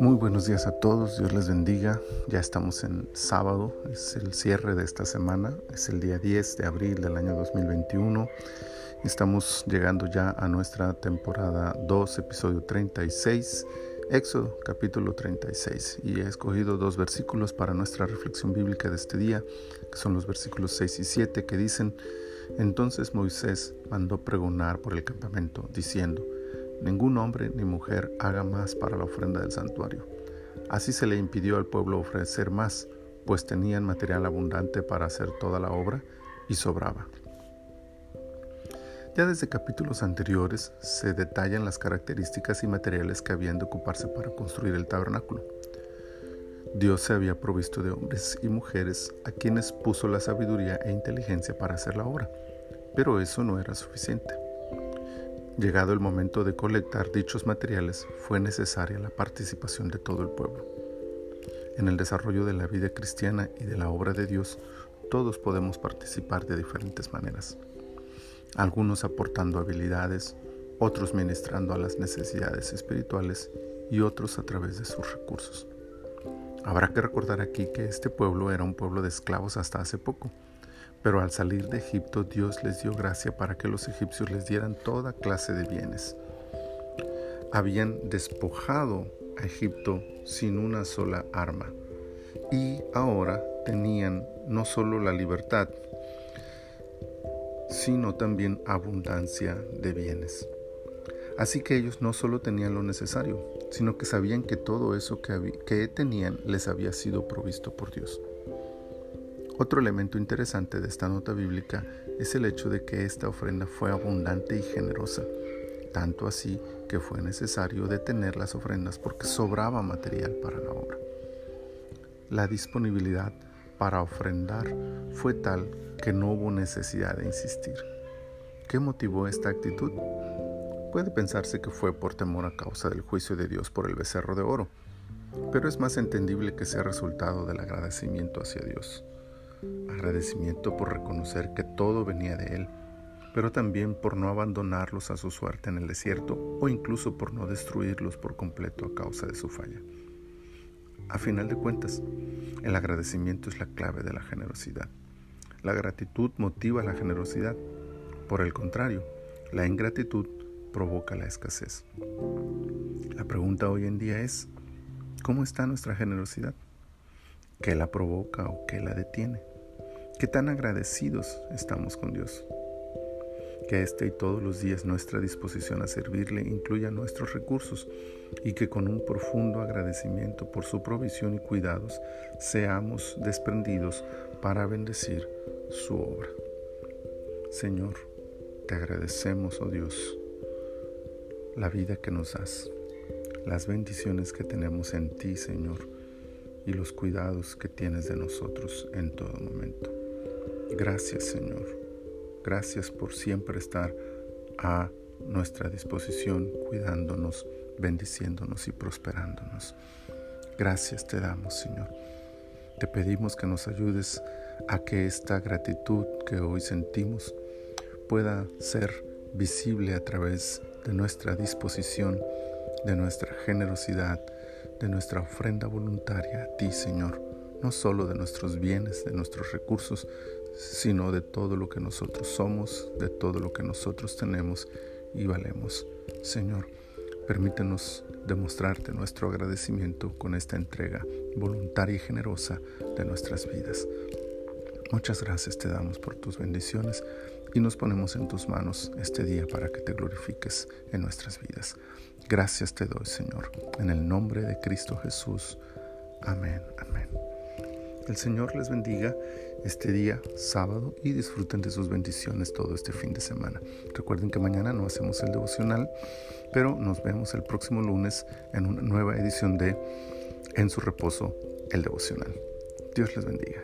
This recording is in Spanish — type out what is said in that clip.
Muy buenos días a todos, Dios les bendiga. Ya estamos en sábado, es el cierre de esta semana, es el día 10 de abril del año 2021. Estamos llegando ya a nuestra temporada 2, episodio 36, Éxodo capítulo 36. Y he escogido dos versículos para nuestra reflexión bíblica de este día, que son los versículos 6 y 7, que dicen, entonces Moisés mandó pregonar por el campamento, diciendo, Ningún hombre ni mujer haga más para la ofrenda del santuario. Así se le impidió al pueblo ofrecer más, pues tenían material abundante para hacer toda la obra y sobraba. Ya desde capítulos anteriores se detallan las características y materiales que habían de ocuparse para construir el tabernáculo. Dios se había provisto de hombres y mujeres a quienes puso la sabiduría e inteligencia para hacer la obra, pero eso no era suficiente. Llegado el momento de colectar dichos materiales, fue necesaria la participación de todo el pueblo. En el desarrollo de la vida cristiana y de la obra de Dios, todos podemos participar de diferentes maneras. Algunos aportando habilidades, otros ministrando a las necesidades espirituales y otros a través de sus recursos. Habrá que recordar aquí que este pueblo era un pueblo de esclavos hasta hace poco pero al salir de Egipto Dios les dio gracia para que los egipcios les dieran toda clase de bienes. Habían despojado a Egipto sin una sola arma y ahora tenían no solo la libertad, sino también abundancia de bienes. Así que ellos no solo tenían lo necesario, sino que sabían que todo eso que, que tenían les había sido provisto por Dios. Otro elemento interesante de esta nota bíblica es el hecho de que esta ofrenda fue abundante y generosa, tanto así que fue necesario detener las ofrendas porque sobraba material para la obra. La disponibilidad para ofrendar fue tal que no hubo necesidad de insistir. ¿Qué motivó esta actitud? Puede pensarse que fue por temor a causa del juicio de Dios por el becerro de oro, pero es más entendible que sea resultado del agradecimiento hacia Dios agradecimiento por reconocer que todo venía de Él, pero también por no abandonarlos a su suerte en el desierto o incluso por no destruirlos por completo a causa de su falla. A final de cuentas, el agradecimiento es la clave de la generosidad. La gratitud motiva la generosidad. Por el contrario, la ingratitud provoca la escasez. La pregunta hoy en día es, ¿cómo está nuestra generosidad? ¿Qué la provoca o qué la detiene? ¿Qué tan agradecidos estamos con Dios? Que este y todos los días nuestra disposición a servirle incluya nuestros recursos y que con un profundo agradecimiento por su provisión y cuidados seamos desprendidos para bendecir su obra. Señor, te agradecemos, oh Dios, la vida que nos das, las bendiciones que tenemos en ti, Señor, y los cuidados que tienes de nosotros en todo momento. Gracias Señor. Gracias por siempre estar a nuestra disposición, cuidándonos, bendiciéndonos y prosperándonos. Gracias te damos Señor. Te pedimos que nos ayudes a que esta gratitud que hoy sentimos pueda ser visible a través de nuestra disposición, de nuestra generosidad, de nuestra ofrenda voluntaria a ti, Señor, no solo de nuestros bienes, de nuestros recursos, sino de todo lo que nosotros somos, de todo lo que nosotros tenemos y valemos. Señor, permítenos demostrarte nuestro agradecimiento con esta entrega voluntaria y generosa de nuestras vidas. Muchas gracias te damos por tus bendiciones y nos ponemos en tus manos este día para que te glorifiques en nuestras vidas. Gracias te doy, Señor, en el nombre de Cristo Jesús. Amén, amén. El Señor les bendiga este día, sábado, y disfruten de sus bendiciones todo este fin de semana. Recuerden que mañana no hacemos el devocional, pero nos vemos el próximo lunes en una nueva edición de En su reposo, el devocional. Dios les bendiga.